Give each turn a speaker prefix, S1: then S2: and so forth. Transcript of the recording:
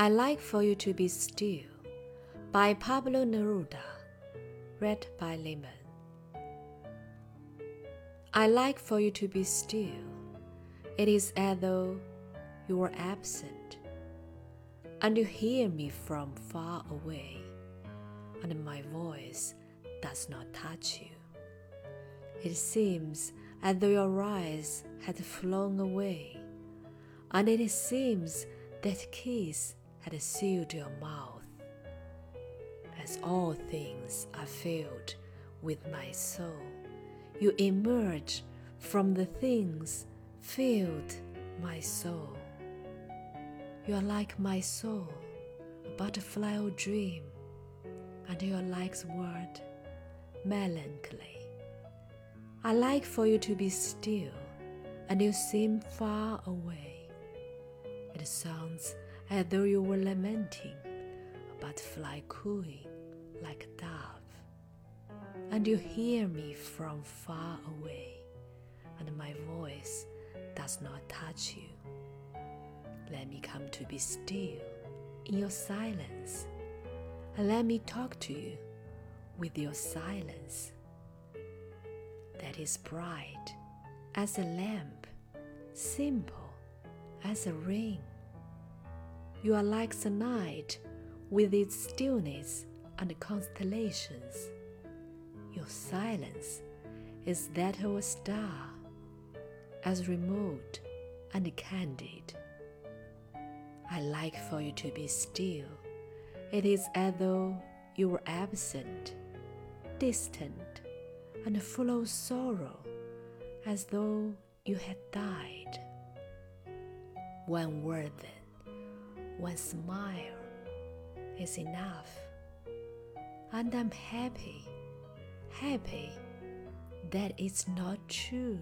S1: I Like for You to Be Still by Pablo Neruda, read by Lemon. I like for you to be still. It is as though you were absent, and you hear me from far away, and my voice does not touch you. It seems as though your eyes had flown away, and it seems that kiss had sealed your mouth. As all things are filled with my soul, you emerge from the things filled my soul. You are like my soul, a butterfly or dream, and you are like word melancholy. I like for you to be still, and you seem far away. It sounds as though you were lamenting, a butterfly cooing like a dove. And you hear me from far away, and my voice does not touch you. Let me come to be still in your silence, and let me talk to you with your silence. That is bright as a lamp, simple as a ring you are like the night with its stillness and constellations. Your silence is that of a star, as remote and candid. I like for you to be still. It is as though you were absent, distant, and full of sorrow, as though you had died. One word then one smile is enough. And I'm happy, happy that it's not true.